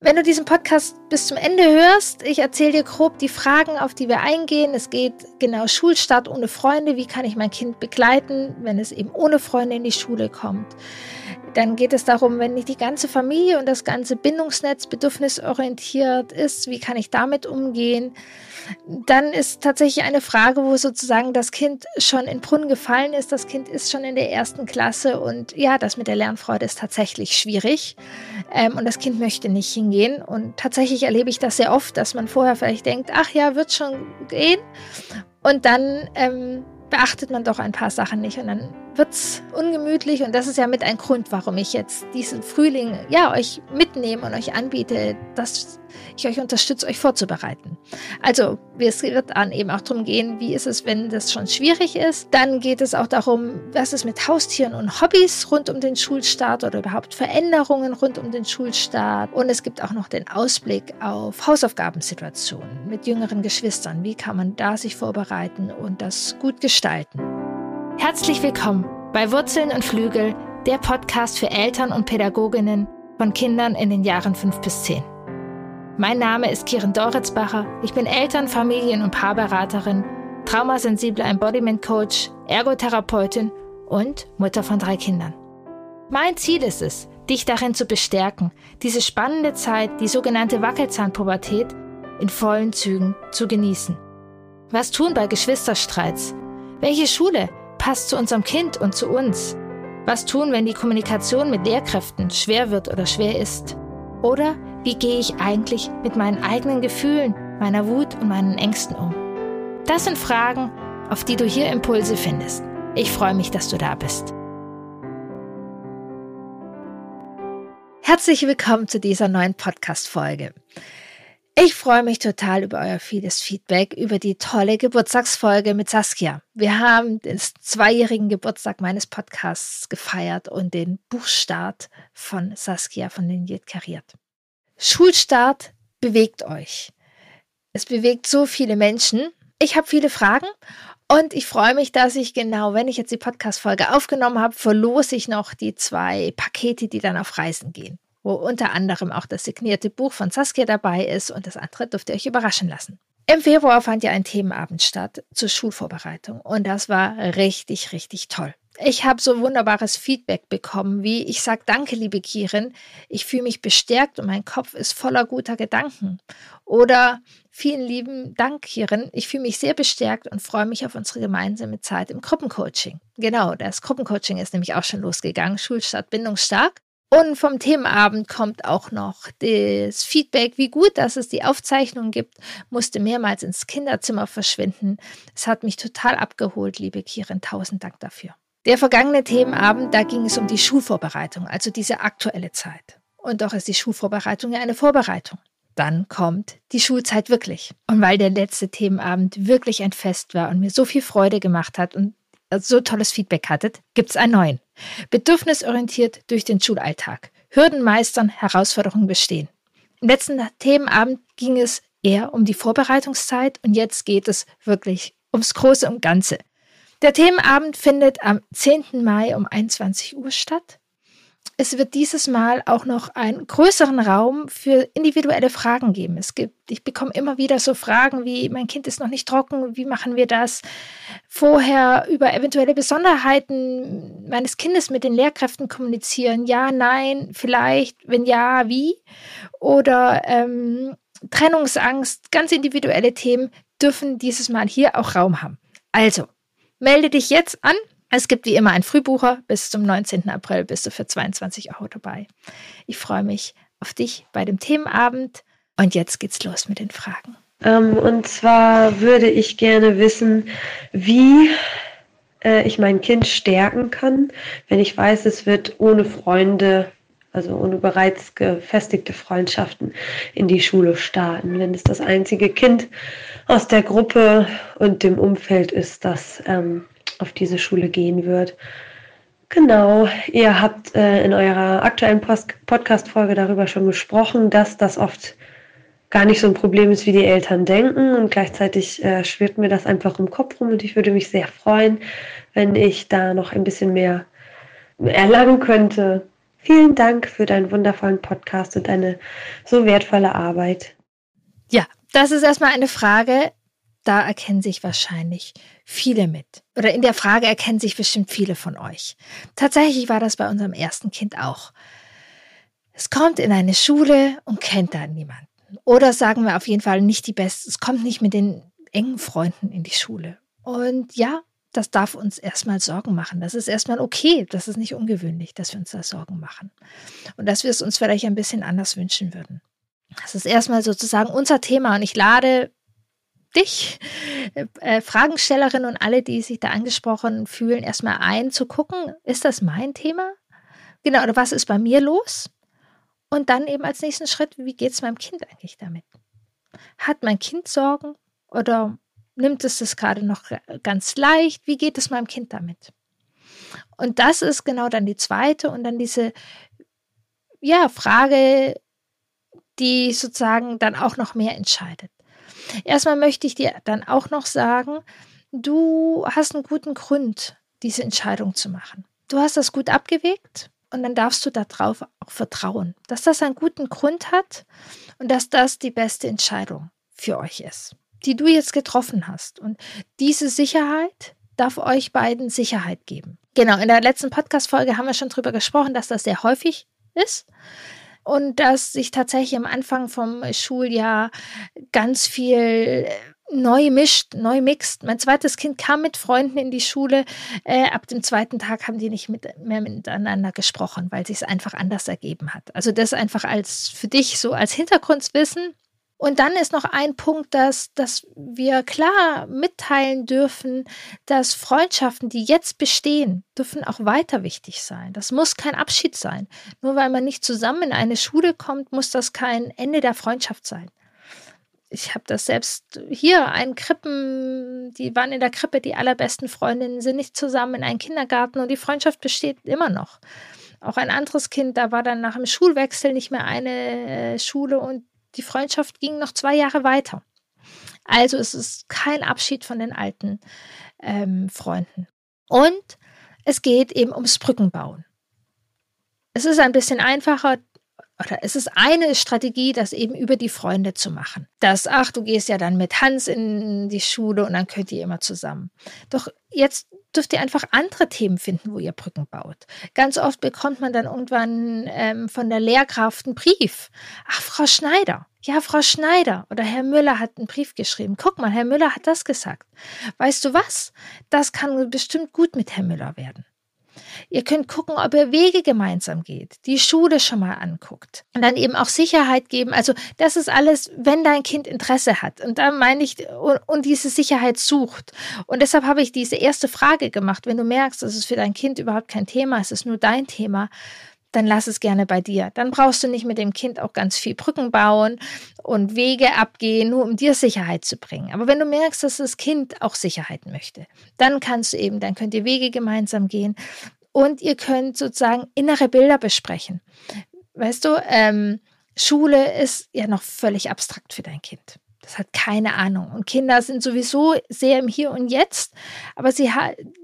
Wenn du diesen Podcast bis zum Ende hörst, ich erzähle dir grob die Fragen, auf die wir eingehen. Es geht genau Schulstart ohne Freunde. Wie kann ich mein Kind begleiten, wenn es eben ohne Freunde in die Schule kommt? Dann geht es darum, wenn nicht die ganze Familie und das ganze Bindungsnetz bedürfnisorientiert ist, wie kann ich damit umgehen? Dann ist tatsächlich eine Frage, wo sozusagen das Kind schon in Brunnen gefallen ist. Das Kind ist schon in der ersten Klasse und ja, das mit der Lernfreude ist tatsächlich schwierig. Ähm, und das Kind möchte nicht hingehen. Und tatsächlich erlebe ich das sehr oft, dass man vorher vielleicht denkt, ach ja, wird schon gehen. Und dann ähm, beachtet man doch ein paar Sachen nicht und dann wird es ungemütlich und das ist ja mit ein Grund, warum ich jetzt diesen Frühling ja euch mitnehme und euch anbiete, dass ich euch unterstütze, euch vorzubereiten. Also es wird dann eben auch darum gehen, wie ist es, wenn das schon schwierig ist. Dann geht es auch darum, was ist mit Haustieren und Hobbys rund um den Schulstart oder überhaupt Veränderungen rund um den Schulstart. Und es gibt auch noch den Ausblick auf Hausaufgabensituationen mit jüngeren Geschwistern. Wie kann man da sich vorbereiten und das gut gestalten? Herzlich willkommen bei Wurzeln und Flügel, der Podcast für Eltern und Pädagoginnen von Kindern in den Jahren 5 bis 10. Mein Name ist Kiren Doritzbacher. Ich bin Eltern-, Familien- und Paarberaterin, traumasensible Embodiment Coach, Ergotherapeutin und Mutter von drei Kindern. Mein Ziel ist es, dich darin zu bestärken, diese spannende Zeit, die sogenannte Wackelzahnpubertät, in vollen Zügen zu genießen. Was tun bei Geschwisterstreits? Welche Schule passt zu unserem Kind und zu uns? Was tun, wenn die Kommunikation mit Lehrkräften schwer wird oder schwer ist? Oder wie gehe ich eigentlich mit meinen eigenen Gefühlen, meiner Wut und meinen Ängsten um? Das sind Fragen, auf die du hier Impulse findest. Ich freue mich, dass du da bist. Herzlich willkommen zu dieser neuen Podcast-Folge. Ich freue mich total über euer vieles Feedback, über die tolle Geburtstagsfolge mit Saskia. Wir haben den zweijährigen Geburtstag meines Podcasts gefeiert und den Buchstart von Saskia von Jed kariert. Schulstart bewegt euch. Es bewegt so viele Menschen. Ich habe viele Fragen und ich freue mich, dass ich genau, wenn ich jetzt die Podcast-Folge aufgenommen habe, verlose ich noch die zwei Pakete, die dann auf Reisen gehen wo unter anderem auch das signierte Buch von Saskia dabei ist und das andere dürft ihr euch überraschen lassen. Im Februar fand ja ein Themenabend statt zur Schulvorbereitung und das war richtig, richtig toll. Ich habe so wunderbares Feedback bekommen, wie ich sage, danke, liebe Kirin, ich fühle mich bestärkt und mein Kopf ist voller guter Gedanken. Oder vielen lieben Dank, Kirin, ich fühle mich sehr bestärkt und freue mich auf unsere gemeinsame Zeit im Gruppencoaching. Genau, das Gruppencoaching ist nämlich auch schon losgegangen, Schulstart bindungsstark. Und vom Themenabend kommt auch noch das Feedback, wie gut, dass es die Aufzeichnung gibt, musste mehrmals ins Kinderzimmer verschwinden. Es hat mich total abgeholt, liebe Kirin. Tausend Dank dafür. Der vergangene Themenabend, da ging es um die Schulvorbereitung, also diese aktuelle Zeit. Und doch ist die Schulvorbereitung ja eine Vorbereitung. Dann kommt die Schulzeit wirklich. Und weil der letzte Themenabend wirklich ein Fest war und mir so viel Freude gemacht hat und so tolles Feedback hattet, gibt es einen neuen. Bedürfnisorientiert durch den Schulalltag. Hürden meistern, Herausforderungen bestehen. Im letzten Themenabend ging es eher um die Vorbereitungszeit und jetzt geht es wirklich ums Große und Ganze. Der Themenabend findet am 10. Mai um 21 Uhr statt es wird dieses Mal auch noch einen größeren Raum für individuelle Fragen geben. Es gibt, ich bekomme immer wieder so Fragen wie, mein Kind ist noch nicht trocken, wie machen wir das? Vorher über eventuelle Besonderheiten meines Kindes mit den Lehrkräften kommunizieren. Ja, nein, vielleicht, wenn ja, wie? Oder ähm, Trennungsangst, ganz individuelle Themen dürfen dieses Mal hier auch Raum haben. Also, melde dich jetzt an es gibt wie immer einen Frühbucher. Bis zum 19. April bist du für 22 Euro dabei. Ich freue mich auf dich bei dem Themenabend. Und jetzt geht's los mit den Fragen. Ähm, und zwar würde ich gerne wissen, wie äh, ich mein Kind stärken kann, wenn ich weiß, es wird ohne Freunde, also ohne bereits gefestigte Freundschaften in die Schule starten. Wenn es das einzige Kind aus der Gruppe und dem Umfeld ist, das ähm, auf diese Schule gehen wird. Genau, ihr habt äh, in eurer aktuellen Podcast-Folge darüber schon gesprochen, dass das oft gar nicht so ein Problem ist, wie die Eltern denken. Und gleichzeitig äh, schwirrt mir das einfach im Kopf rum und ich würde mich sehr freuen, wenn ich da noch ein bisschen mehr erlangen könnte, Vielen Dank für deinen wundervollen Podcast und deine so wertvolle Arbeit. Ja, das ist erstmal eine Frage, da erkennen sich wahrscheinlich viele mit. Oder in der Frage erkennen sich bestimmt viele von euch. Tatsächlich war das bei unserem ersten Kind auch. Es kommt in eine Schule und kennt da niemanden. Oder sagen wir auf jeden Fall nicht die Besten. Es kommt nicht mit den engen Freunden in die Schule. Und ja, das darf uns erstmal Sorgen machen. Das ist erstmal okay. Das ist nicht ungewöhnlich, dass wir uns da Sorgen machen. Und dass wir es uns vielleicht ein bisschen anders wünschen würden. Das ist erstmal sozusagen unser Thema. Und ich lade dich, äh, Fragenstellerin und alle, die sich da angesprochen fühlen, erstmal ein, zu gucken, ist das mein Thema? Genau, oder was ist bei mir los? Und dann eben als nächsten Schritt, wie geht es meinem Kind eigentlich damit? Hat mein Kind Sorgen oder nimmt es das gerade noch ganz leicht? Wie geht es meinem Kind damit? Und das ist genau dann die zweite und dann diese ja, Frage, die sozusagen dann auch noch mehr entscheidet. Erstmal möchte ich dir dann auch noch sagen, du hast einen guten Grund, diese Entscheidung zu machen. Du hast das gut abgewegt und dann darfst du darauf auch vertrauen, dass das einen guten Grund hat und dass das die beste Entscheidung für euch ist, die du jetzt getroffen hast. Und diese Sicherheit darf euch beiden Sicherheit geben. Genau, in der letzten Podcast-Folge haben wir schon darüber gesprochen, dass das sehr häufig ist und dass sich tatsächlich am Anfang vom Schuljahr ganz viel neu mischt, neu mixt. Mein zweites Kind kam mit Freunden in die Schule. Äh, ab dem zweiten Tag haben die nicht mit, mehr miteinander gesprochen, weil sich es einfach anders ergeben hat. Also das einfach als für dich so als Hintergrundwissen. Und dann ist noch ein Punkt, dass, dass wir klar mitteilen dürfen, dass Freundschaften, die jetzt bestehen, dürfen auch weiter wichtig sein. Das muss kein Abschied sein. Nur weil man nicht zusammen in eine Schule kommt, muss das kein Ende der Freundschaft sein. Ich habe das selbst hier, ein Krippen, die waren in der Krippe, die allerbesten Freundinnen sind nicht zusammen in einem Kindergarten und die Freundschaft besteht immer noch. Auch ein anderes Kind, da war dann nach dem Schulwechsel nicht mehr eine äh, Schule und die Freundschaft ging noch zwei Jahre weiter. Also es ist kein Abschied von den alten ähm, Freunden. Und es geht eben ums Brückenbauen. Es ist ein bisschen einfacher, oder es ist eine Strategie, das eben über die Freunde zu machen. Das, ach, du gehst ja dann mit Hans in die Schule und dann könnt ihr immer zusammen. Doch jetzt dürft ihr einfach andere Themen finden, wo ihr Brücken baut. Ganz oft bekommt man dann irgendwann ähm, von der Lehrkraft einen Brief. Ach, Frau Schneider. Ja, Frau Schneider oder Herr Müller hat einen Brief geschrieben. Guck mal, Herr Müller hat das gesagt. Weißt du was? Das kann bestimmt gut mit Herrn Müller werden. Ihr könnt gucken, ob ihr Wege gemeinsam geht, die Schule schon mal anguckt und dann eben auch Sicherheit geben. Also das ist alles, wenn dein Kind Interesse hat. Und da meine ich, und, und diese Sicherheit sucht. Und deshalb habe ich diese erste Frage gemacht. Wenn du merkst, dass es für dein Kind überhaupt kein Thema ist, es ist nur dein Thema, dann lass es gerne bei dir. Dann brauchst du nicht mit dem Kind auch ganz viel Brücken bauen und Wege abgehen, nur um dir Sicherheit zu bringen. Aber wenn du merkst, dass das Kind auch Sicherheit möchte, dann kannst du eben, dann könnt ihr Wege gemeinsam gehen und ihr könnt sozusagen innere Bilder besprechen. Weißt du, ähm, Schule ist ja noch völlig abstrakt für dein Kind. Das hat keine Ahnung. Und Kinder sind sowieso sehr im Hier und Jetzt, aber sie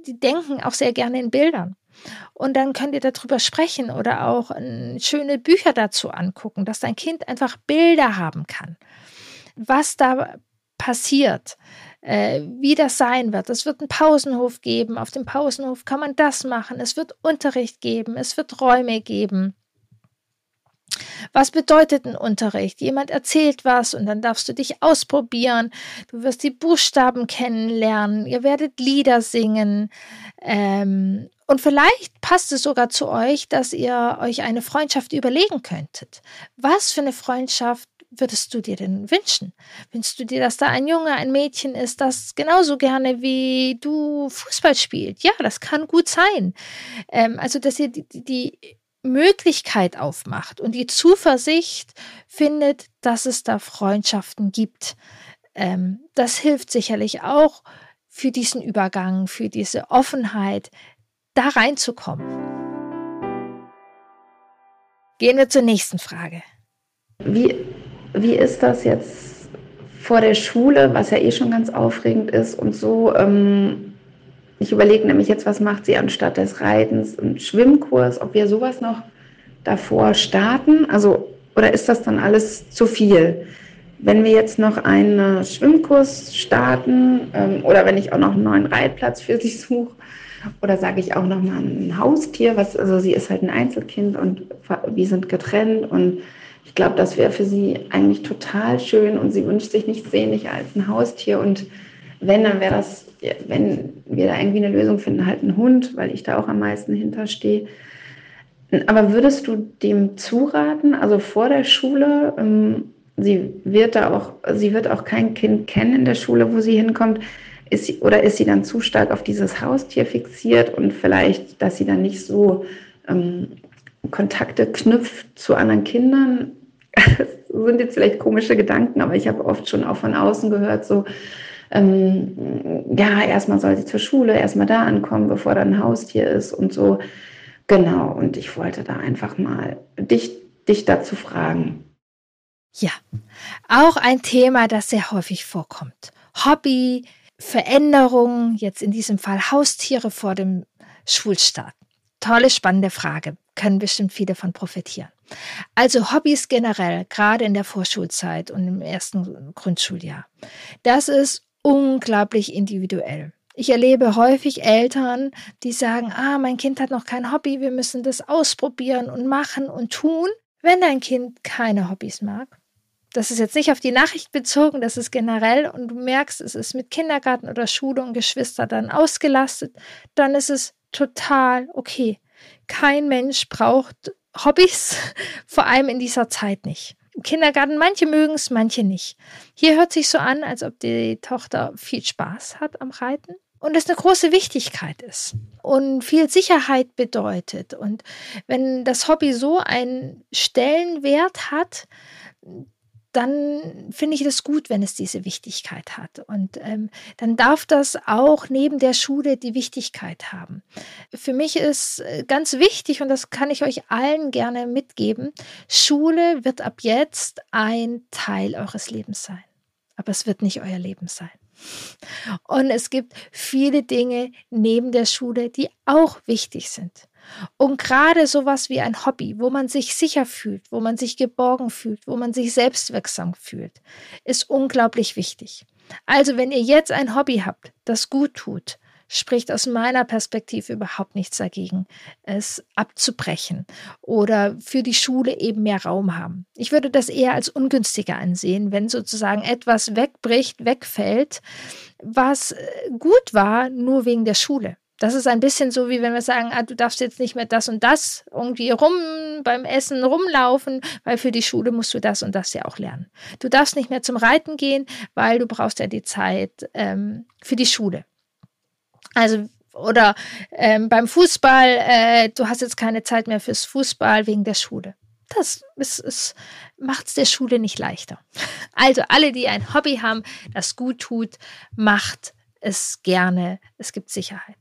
die denken auch sehr gerne in Bildern. Und dann könnt ihr darüber sprechen oder auch äh, schöne Bücher dazu angucken, dass dein Kind einfach Bilder haben kann. Was da passiert, äh, wie das sein wird. Es wird einen Pausenhof geben. Auf dem Pausenhof kann man das machen. Es wird Unterricht geben. Es wird Räume geben. Was bedeutet ein Unterricht? Jemand erzählt was und dann darfst du dich ausprobieren. Du wirst die Buchstaben kennenlernen. Ihr werdet Lieder singen. Ähm, und vielleicht passt es sogar zu euch, dass ihr euch eine Freundschaft überlegen könntet. Was für eine Freundschaft würdest du dir denn wünschen? Wünschst du dir, dass da ein Junge, ein Mädchen ist, das genauso gerne wie du Fußball spielt? Ja, das kann gut sein. Ähm, also, dass ihr die, die Möglichkeit aufmacht und die Zuversicht findet, dass es da Freundschaften gibt. Ähm, das hilft sicherlich auch für diesen Übergang, für diese Offenheit, da reinzukommen. Gehen wir zur nächsten Frage. Wie, wie ist das jetzt vor der Schule, was ja eh schon ganz aufregend ist und so? Ähm, ich überlege nämlich jetzt, was macht sie anstatt des Reitens? Einen Schwimmkurs, ob wir sowas noch davor starten? Also, oder ist das dann alles zu viel? Wenn wir jetzt noch einen Schwimmkurs starten ähm, oder wenn ich auch noch einen neuen Reitplatz für sie suche, oder sage ich auch noch mal ein Haustier, was, also sie ist halt ein Einzelkind und wir sind getrennt und ich glaube, das wäre für sie eigentlich total schön und sie wünscht sich nichts sehnlicher als ein Haustier und wenn, dann wäre das, wenn wir da irgendwie eine Lösung finden, halt ein Hund, weil ich da auch am meisten hinterstehe. Aber würdest du dem zuraten, also vor der Schule, ähm, sie wird da auch, sie wird auch kein Kind kennen in der Schule, wo sie hinkommt, ist sie, oder ist sie dann zu stark auf dieses Haustier fixiert und vielleicht, dass sie dann nicht so ähm, Kontakte knüpft zu anderen Kindern? Das sind jetzt vielleicht komische Gedanken, aber ich habe oft schon auch von außen gehört, so, ähm, ja, erstmal soll sie zur Schule, erstmal da ankommen, bevor da ein Haustier ist und so. Genau, und ich wollte da einfach mal dich, dich dazu fragen. Ja, auch ein Thema, das sehr häufig vorkommt. Hobby, Veränderungen, jetzt in diesem Fall Haustiere vor dem Schulstart. Tolle, spannende Frage. Können bestimmt viele davon profitieren. Also Hobbys generell, gerade in der Vorschulzeit und im ersten Grundschuljahr. Das ist unglaublich individuell. Ich erlebe häufig Eltern, die sagen, ah, mein Kind hat noch kein Hobby, wir müssen das ausprobieren und machen und tun. Wenn dein Kind keine Hobbys mag, das ist jetzt nicht auf die Nachricht bezogen, das ist generell und du merkst, es ist mit Kindergarten oder Schule und Geschwister dann ausgelastet, dann ist es total okay. Kein Mensch braucht Hobbys, vor allem in dieser Zeit nicht. Kindergarten, manche mögen es, manche nicht. Hier hört sich so an, als ob die Tochter viel Spaß hat am Reiten und es eine große Wichtigkeit ist und viel Sicherheit bedeutet. Und wenn das Hobby so einen Stellenwert hat, dann finde ich das gut, wenn es diese Wichtigkeit hat. Und ähm, dann darf das auch neben der Schule die Wichtigkeit haben. Für mich ist äh, ganz wichtig, und das kann ich euch allen gerne mitgeben, Schule wird ab jetzt ein Teil eures Lebens sein. Aber es wird nicht euer Leben sein. Und es gibt viele Dinge neben der Schule, die auch wichtig sind. Und gerade sowas wie ein Hobby, wo man sich sicher fühlt, wo man sich geborgen fühlt, wo man sich selbstwirksam fühlt, ist unglaublich wichtig. Also wenn ihr jetzt ein Hobby habt, das gut tut, spricht aus meiner Perspektive überhaupt nichts dagegen, es abzubrechen oder für die Schule eben mehr Raum haben. Ich würde das eher als ungünstiger ansehen, wenn sozusagen etwas wegbricht, wegfällt, was äh, gut war, nur wegen der Schule. Das ist ein bisschen so, wie wenn wir sagen, ah, du darfst jetzt nicht mehr das und das irgendwie rum beim Essen rumlaufen, weil für die Schule musst du das und das ja auch lernen. Du darfst nicht mehr zum Reiten gehen, weil du brauchst ja die Zeit ähm, für die Schule. Also oder ähm, beim Fußball, äh, du hast jetzt keine Zeit mehr fürs Fußball wegen der Schule. Das macht es der Schule nicht leichter. Also alle, die ein Hobby haben, das gut tut, macht es gerne. Es gibt Sicherheit.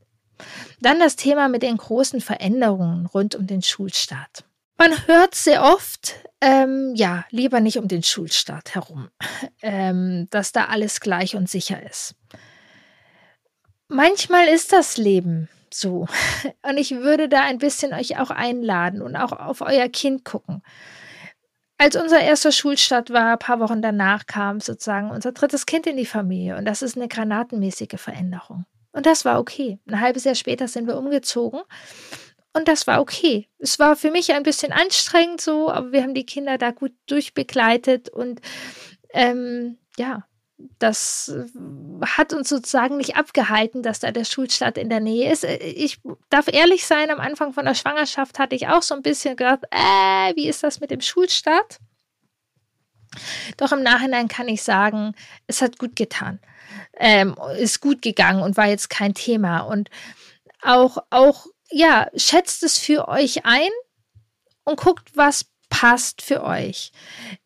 Dann das Thema mit den großen Veränderungen rund um den Schulstart. Man hört sehr oft, ähm, ja, lieber nicht um den Schulstart herum, ähm, dass da alles gleich und sicher ist. Manchmal ist das Leben so. Und ich würde da ein bisschen euch auch einladen und auch auf euer Kind gucken. Als unser erster Schulstart war, ein paar Wochen danach kam sozusagen unser drittes Kind in die Familie und das ist eine granatenmäßige Veränderung. Und das war okay. Ein halbes Jahr später sind wir umgezogen. Und das war okay. Es war für mich ein bisschen anstrengend so, aber wir haben die Kinder da gut durchbegleitet und ähm, ja, das hat uns sozusagen nicht abgehalten, dass da der Schulstart in der Nähe ist. Ich darf ehrlich sein, am Anfang von der Schwangerschaft hatte ich auch so ein bisschen gedacht, äh, wie ist das mit dem Schulstart? Doch im Nachhinein kann ich sagen, es hat gut getan ähm, ist gut gegangen und war jetzt kein Thema. Und auch, auch, ja, schätzt es für euch ein und guckt, was passt für euch.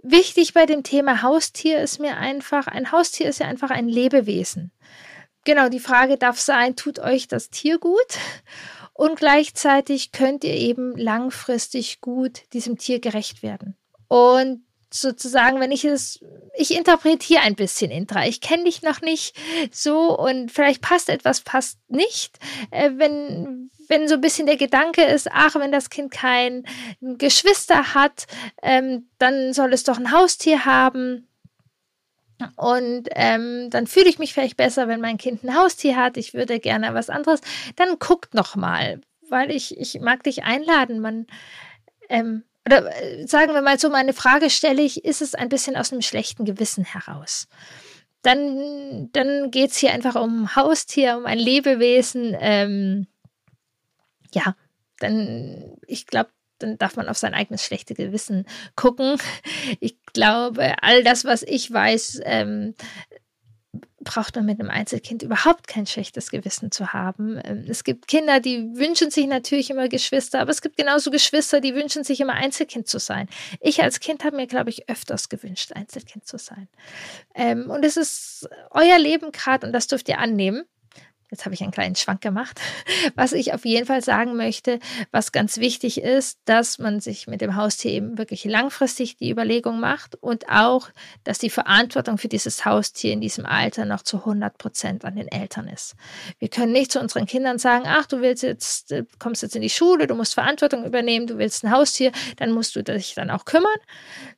Wichtig bei dem Thema Haustier ist mir einfach, ein Haustier ist ja einfach ein Lebewesen. Genau, die Frage darf sein, tut euch das Tier gut? Und gleichzeitig könnt ihr eben langfristig gut diesem Tier gerecht werden. Und sozusagen, wenn ich es, ich interpretiere ein bisschen Intra. Ich kenne dich noch nicht so und vielleicht passt etwas, passt nicht. Äh, wenn, wenn so ein bisschen der Gedanke ist, ach, wenn das Kind kein Geschwister hat, ähm, dann soll es doch ein Haustier haben. Und ähm, dann fühle ich mich vielleicht besser, wenn mein Kind ein Haustier hat. Ich würde gerne was anderes. Dann guckt noch mal, weil ich, ich mag dich einladen. Man, ähm, oder äh, sagen wir mal so, meine Frage stelle ich, ist es ein bisschen aus einem schlechten Gewissen heraus? Dann, dann geht es hier einfach um Haustier, um ein Lebewesen. Ähm, ja, dann, ich glaube, dann darf man auf sein eigenes schlechte Gewissen gucken. Ich glaube, all das, was ich weiß, ähm, braucht man mit einem Einzelkind überhaupt kein schlechtes Gewissen zu haben. Ähm, es gibt Kinder, die wünschen sich natürlich immer Geschwister, aber es gibt genauso Geschwister, die wünschen sich immer Einzelkind zu sein. Ich als Kind habe mir, glaube ich, öfters gewünscht, Einzelkind zu sein. Ähm, und es ist euer Leben gerade und das dürft ihr annehmen. Jetzt habe ich einen kleinen Schwank gemacht. Was ich auf jeden Fall sagen möchte, was ganz wichtig ist, dass man sich mit dem Haustier eben wirklich langfristig die Überlegung macht und auch, dass die Verantwortung für dieses Haustier in diesem Alter noch zu 100 Prozent an den Eltern ist. Wir können nicht zu unseren Kindern sagen, ach, du willst jetzt, äh, kommst jetzt in die Schule, du musst Verantwortung übernehmen, du willst ein Haustier, dann musst du dich dann auch kümmern.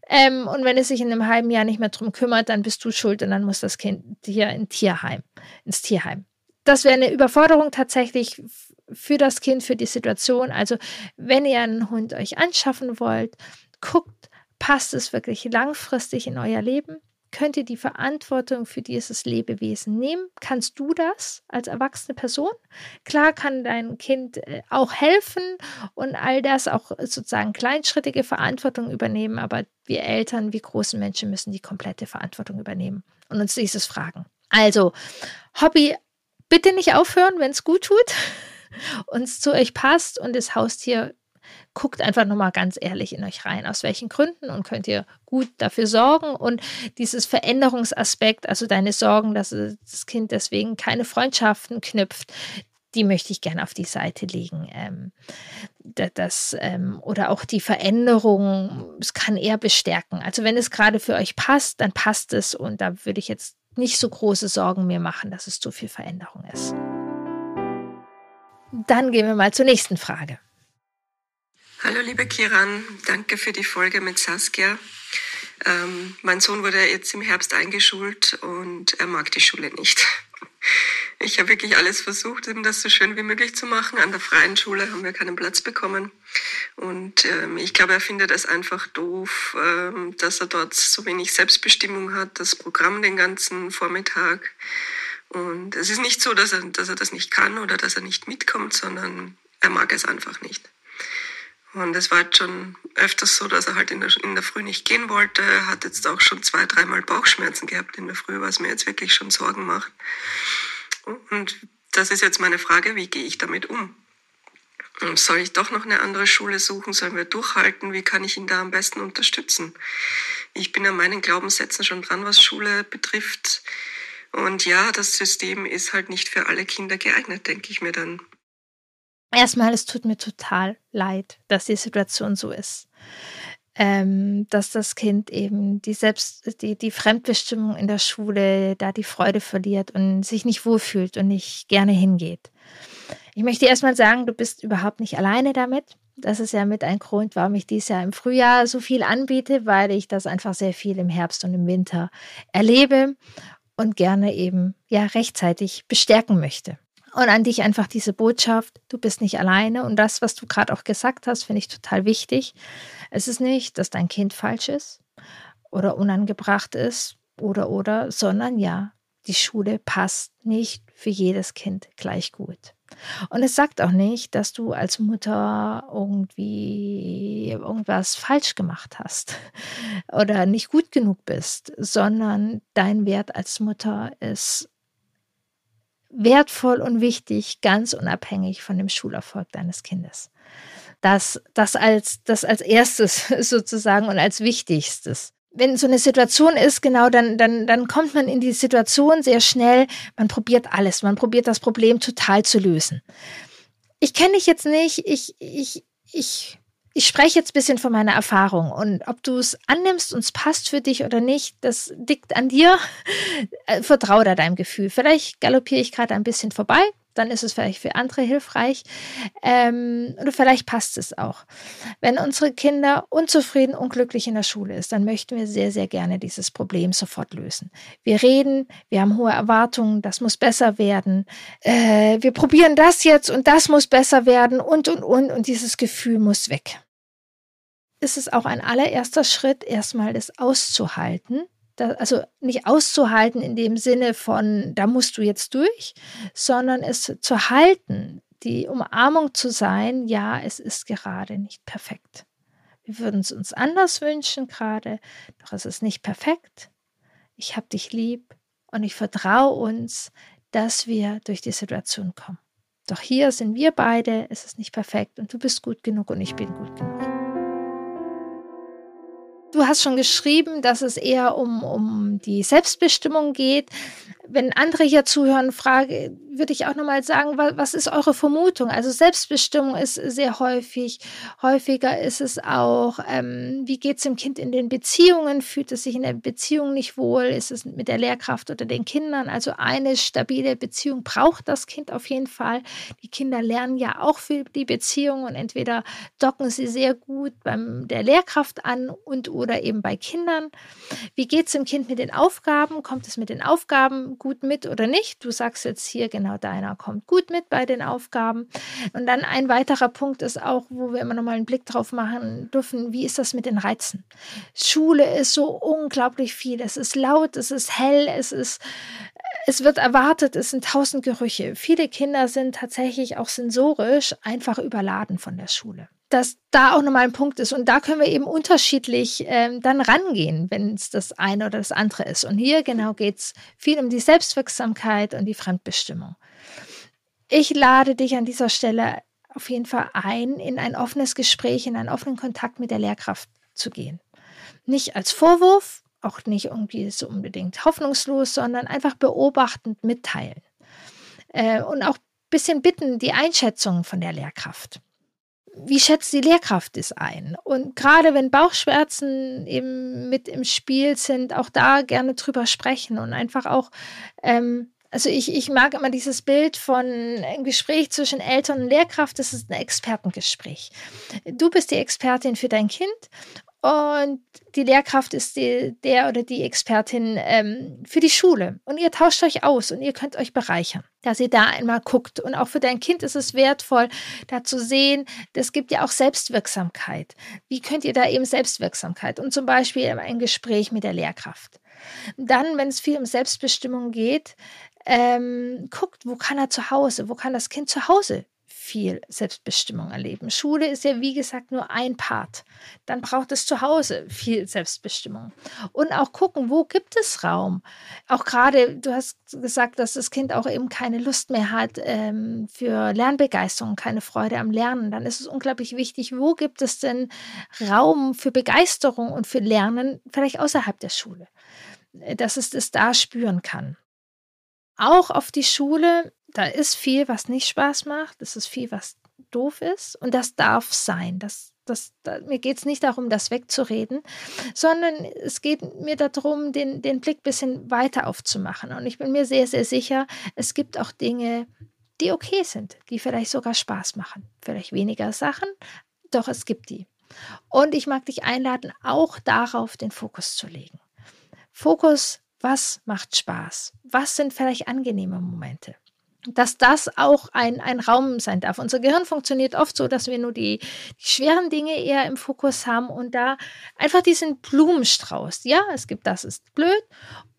Ähm, und wenn es sich in einem halben Jahr nicht mehr drum kümmert, dann bist du schuld und dann muss das Kind hier in Tierheim, ins Tierheim das wäre eine Überforderung tatsächlich für das Kind, für die Situation. Also wenn ihr einen Hund euch anschaffen wollt, guckt, passt es wirklich langfristig in euer Leben? Könnt ihr die Verantwortung für dieses Lebewesen nehmen? Kannst du das als erwachsene Person? Klar kann dein Kind äh, auch helfen und all das auch sozusagen kleinschrittige Verantwortung übernehmen, aber wir Eltern, wir großen Menschen müssen die komplette Verantwortung übernehmen und uns dieses fragen. Also Hobby bitte nicht aufhören, wenn es gut tut und es zu euch passt und das Haustier guckt einfach nochmal ganz ehrlich in euch rein, aus welchen Gründen und könnt ihr gut dafür sorgen. Und dieses Veränderungsaspekt, also deine Sorgen, dass das Kind deswegen keine Freundschaften knüpft, die möchte ich gerne auf die Seite legen. Ähm, das, ähm, oder auch die Veränderung, es kann eher bestärken. Also wenn es gerade für euch passt, dann passt es und da würde ich jetzt nicht so große Sorgen mir machen, dass es zu viel Veränderung ist. Dann gehen wir mal zur nächsten Frage. Hallo liebe Kiran, danke für die Folge mit Saskia. Ähm, mein Sohn wurde jetzt im Herbst eingeschult und er mag die Schule nicht. Ich habe wirklich alles versucht, ihm das so schön wie möglich zu machen. An der freien Schule haben wir keinen Platz bekommen. Und ähm, ich glaube, er findet es einfach doof, ähm, dass er dort so wenig Selbstbestimmung hat, das Programm den ganzen Vormittag. Und es ist nicht so, dass er, dass er das nicht kann oder dass er nicht mitkommt, sondern er mag es einfach nicht. Und es war jetzt schon öfters so, dass er halt in der, in der Früh nicht gehen wollte. Er hat jetzt auch schon zwei, dreimal Bauchschmerzen gehabt in der Früh, was mir jetzt wirklich schon Sorgen macht. Und das ist jetzt meine Frage, wie gehe ich damit um? Soll ich doch noch eine andere Schule suchen? Sollen wir durchhalten? Wie kann ich ihn da am besten unterstützen? Ich bin an meinen Glaubenssätzen schon dran, was Schule betrifft. Und ja, das System ist halt nicht für alle Kinder geeignet, denke ich mir dann. Erstmal, es tut mir total leid, dass die Situation so ist. Ähm, dass das Kind eben die Selbst, die, die Fremdbestimmung in der Schule, da die Freude verliert und sich nicht wohlfühlt und nicht gerne hingeht. Ich möchte erstmal sagen, du bist überhaupt nicht alleine damit. Das ist ja mit ein Grund, warum ich dies Jahr im Frühjahr so viel anbiete, weil ich das einfach sehr viel im Herbst und im Winter erlebe und gerne eben ja rechtzeitig bestärken möchte. Und an dich einfach diese Botschaft, du bist nicht alleine. Und das, was du gerade auch gesagt hast, finde ich total wichtig. Es ist nicht, dass dein Kind falsch ist oder unangebracht ist oder oder, sondern ja, die Schule passt nicht für jedes Kind gleich gut. Und es sagt auch nicht, dass du als Mutter irgendwie irgendwas falsch gemacht hast oder nicht gut genug bist, sondern dein Wert als Mutter ist wertvoll und wichtig, ganz unabhängig von dem Schulerfolg deines Kindes. Das, das, als, das als erstes sozusagen und als wichtigstes. Wenn so eine Situation ist, genau, dann, dann, dann kommt man in die Situation sehr schnell, man probiert alles, man probiert das Problem total zu lösen. Ich kenne dich jetzt nicht, ich, ich, ich ich spreche jetzt ein bisschen von meiner Erfahrung und ob du es annimmst und es passt für dich oder nicht, das liegt an dir. Äh, vertraue da deinem Gefühl. Vielleicht galoppiere ich gerade ein bisschen vorbei. dann ist es vielleicht für andere hilfreich. Ähm, oder vielleicht passt es auch. Wenn unsere Kinder unzufrieden, unglücklich in der Schule ist, dann möchten wir sehr, sehr gerne dieses Problem sofort lösen. Wir reden, wir haben hohe Erwartungen, das muss besser werden. Äh, wir probieren das jetzt und das muss besser werden und, und, und. Und dieses Gefühl muss weg. Ist es auch ein allererster Schritt, erstmal das auszuhalten, also nicht auszuhalten in dem Sinne von, da musst du jetzt durch, sondern es zu halten, die Umarmung zu sein, ja, es ist gerade nicht perfekt. Wir würden es uns anders wünschen gerade, doch es ist nicht perfekt. Ich habe dich lieb und ich vertraue uns, dass wir durch die Situation kommen. Doch hier sind wir beide, es ist nicht perfekt und du bist gut genug und ich bin gut genug. Du hast schon geschrieben, dass es eher um, um die Selbstbestimmung geht. Wenn andere hier zuhören, frage, würde ich auch nochmal sagen, was ist eure Vermutung? Also Selbstbestimmung ist sehr häufig. Häufiger ist es auch, ähm, wie geht es dem Kind in den Beziehungen? Fühlt es sich in der Beziehung nicht wohl? Ist es mit der Lehrkraft oder den Kindern? Also eine stabile Beziehung braucht das Kind auf jeden Fall. Die Kinder lernen ja auch für die Beziehung und entweder docken sie sehr gut beim der Lehrkraft an und oder eben bei Kindern. Wie geht es dem Kind mit den Aufgaben? Kommt es mit den Aufgaben gut mit oder nicht? Du sagst jetzt hier genau deiner kommt gut mit bei den Aufgaben. Und dann ein weiterer Punkt ist auch, wo wir immer noch mal einen Blick drauf machen dürfen, wie ist das mit den Reizen? Schule ist so unglaublich viel. Es ist laut, es ist hell, es ist es wird erwartet, es sind tausend Gerüche. Viele Kinder sind tatsächlich auch sensorisch einfach überladen von der Schule dass da auch nochmal ein Punkt ist. Und da können wir eben unterschiedlich ähm, dann rangehen, wenn es das eine oder das andere ist. Und hier genau geht es viel um die Selbstwirksamkeit und die Fremdbestimmung. Ich lade dich an dieser Stelle auf jeden Fall ein, in ein offenes Gespräch, in einen offenen Kontakt mit der Lehrkraft zu gehen. Nicht als Vorwurf, auch nicht irgendwie so unbedingt hoffnungslos, sondern einfach beobachtend mitteilen. Äh, und auch ein bisschen bitten, die Einschätzung von der Lehrkraft wie schätzt die Lehrkraft es ein? Und gerade wenn Bauchschmerzen eben mit im Spiel sind, auch da gerne drüber sprechen und einfach auch, ähm, also ich, ich mag immer dieses Bild von einem Gespräch zwischen Eltern und Lehrkraft, das ist ein Expertengespräch. Du bist die Expertin für dein Kind und die Lehrkraft ist die, der oder die Expertin ähm, für die Schule. Und ihr tauscht euch aus und ihr könnt euch bereichern, dass ihr da einmal guckt. Und auch für dein Kind ist es wertvoll, da zu sehen, das gibt ja auch Selbstwirksamkeit. Wie könnt ihr da eben Selbstwirksamkeit? Und zum Beispiel ein Gespräch mit der Lehrkraft. Dann, wenn es viel um Selbstbestimmung geht, ähm, guckt, wo kann er zu Hause, wo kann das Kind zu Hause viel Selbstbestimmung erleben. Schule ist ja, wie gesagt, nur ein Part. Dann braucht es zu Hause viel Selbstbestimmung. Und auch gucken, wo gibt es Raum? Auch gerade, du hast gesagt, dass das Kind auch eben keine Lust mehr hat ähm, für Lernbegeisterung, keine Freude am Lernen. Dann ist es unglaublich wichtig, wo gibt es denn Raum für Begeisterung und für Lernen, vielleicht außerhalb der Schule, dass es das da spüren kann auch auf die Schule, da ist viel, was nicht Spaß macht, es ist viel, was doof ist und das darf sein. Das, das, da, mir geht es nicht darum, das wegzureden, sondern es geht mir darum, den, den Blick ein bisschen weiter aufzumachen. Und ich bin mir sehr, sehr sicher, es gibt auch Dinge, die okay sind, die vielleicht sogar Spaß machen. Vielleicht weniger Sachen, doch es gibt die. Und ich mag dich einladen, auch darauf den Fokus zu legen. Fokus was macht Spaß? Was sind vielleicht angenehme Momente? Dass das auch ein, ein Raum sein darf. Unser Gehirn funktioniert oft so, dass wir nur die, die schweren Dinge eher im Fokus haben und da einfach diesen Blumenstrauß. Ja, es gibt das ist blöd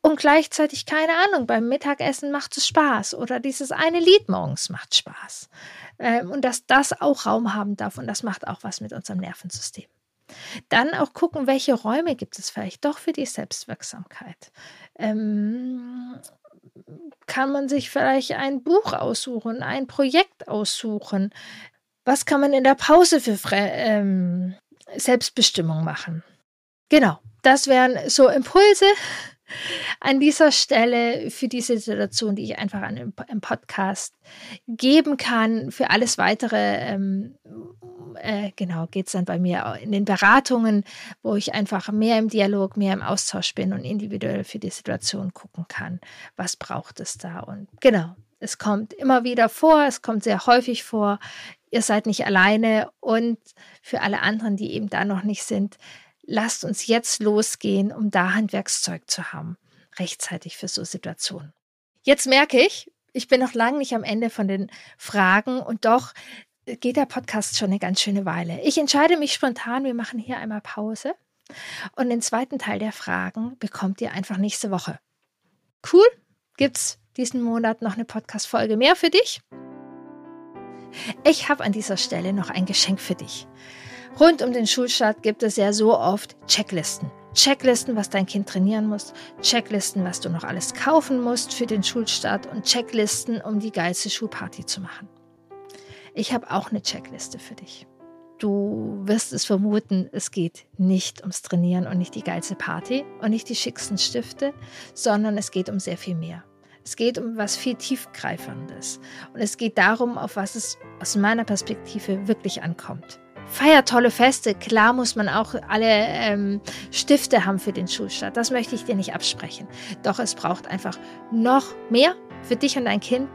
und gleichzeitig keine Ahnung, beim Mittagessen macht es Spaß oder dieses eine Lied morgens macht Spaß. Ähm, und dass das auch Raum haben darf und das macht auch was mit unserem Nervensystem. Dann auch gucken, welche Räume gibt es vielleicht doch für die Selbstwirksamkeit. Ähm, kann man sich vielleicht ein Buch aussuchen, ein Projekt aussuchen? Was kann man in der Pause für ähm, Selbstbestimmung machen? Genau, das wären so Impulse, an dieser Stelle für diese Situation, die ich einfach an, im, Podcast geben kann. Für alles weitere, ähm, äh, genau, geht es dann bei mir in den Beratungen, wo ich einfach mehr im Dialog, mehr im Austausch bin und individuell für die Situation gucken kann, was braucht es da. Und genau, Es kommt immer wieder vor, es kommt sehr häufig vor. Ihr seid nicht alleine und für alle anderen, die eben da noch nicht sind, lasst uns jetzt losgehen, um da Handwerkszeug zu haben, rechtzeitig für so Situationen. Jetzt merke ich, ich bin noch lange nicht am Ende von den Fragen und doch geht der Podcast schon eine ganz schöne Weile. Ich entscheide mich spontan, wir machen hier einmal Pause und den zweiten Teil der Fragen bekommt ihr einfach nächste Woche. Cool? Gibt's diesen Monat noch eine Podcast-Folge mehr für dich? Ich habe an dieser Stelle noch ein Geschenk für dich. Rund um den Schulstart gibt es ja so oft Checklisten. Checklisten, was dein Kind trainieren muss, Checklisten, was du noch alles kaufen musst für den Schulstart und Checklisten, um die geilste Schulparty zu machen. Ich habe auch eine Checkliste für dich. Du wirst es vermuten, es geht nicht ums Trainieren und nicht die geilste Party und nicht die schicksten Stifte, sondern es geht um sehr viel mehr. Es geht um was viel tiefgreifendes. Und es geht darum, auf was es aus meiner Perspektive wirklich ankommt. Feier tolle Feste. Klar muss man auch alle ähm, Stifte haben für den Schulstart. Das möchte ich dir nicht absprechen. Doch es braucht einfach noch mehr für dich und dein Kind.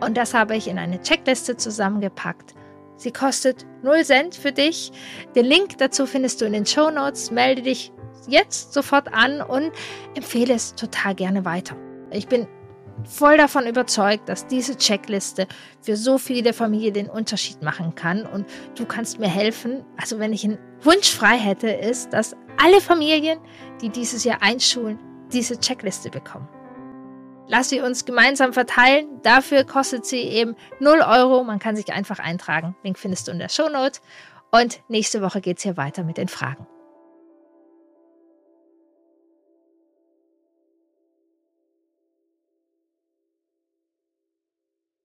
Und das habe ich in eine Checkliste zusammengepackt. Sie kostet 0 Cent für dich. Den Link dazu findest du in den Show Notes. Melde dich jetzt sofort an und empfehle es total gerne weiter. Ich bin voll davon überzeugt, dass diese Checkliste für so viele Familien den Unterschied machen kann. Und du kannst mir helfen. Also wenn ich einen Wunsch frei hätte, ist, dass alle Familien, die dieses Jahr einschulen, diese Checkliste bekommen. Lass sie uns gemeinsam verteilen. Dafür kostet sie eben 0 Euro. Man kann sich einfach eintragen. Link findest du in der Show Note. Und nächste Woche geht es hier weiter mit den Fragen.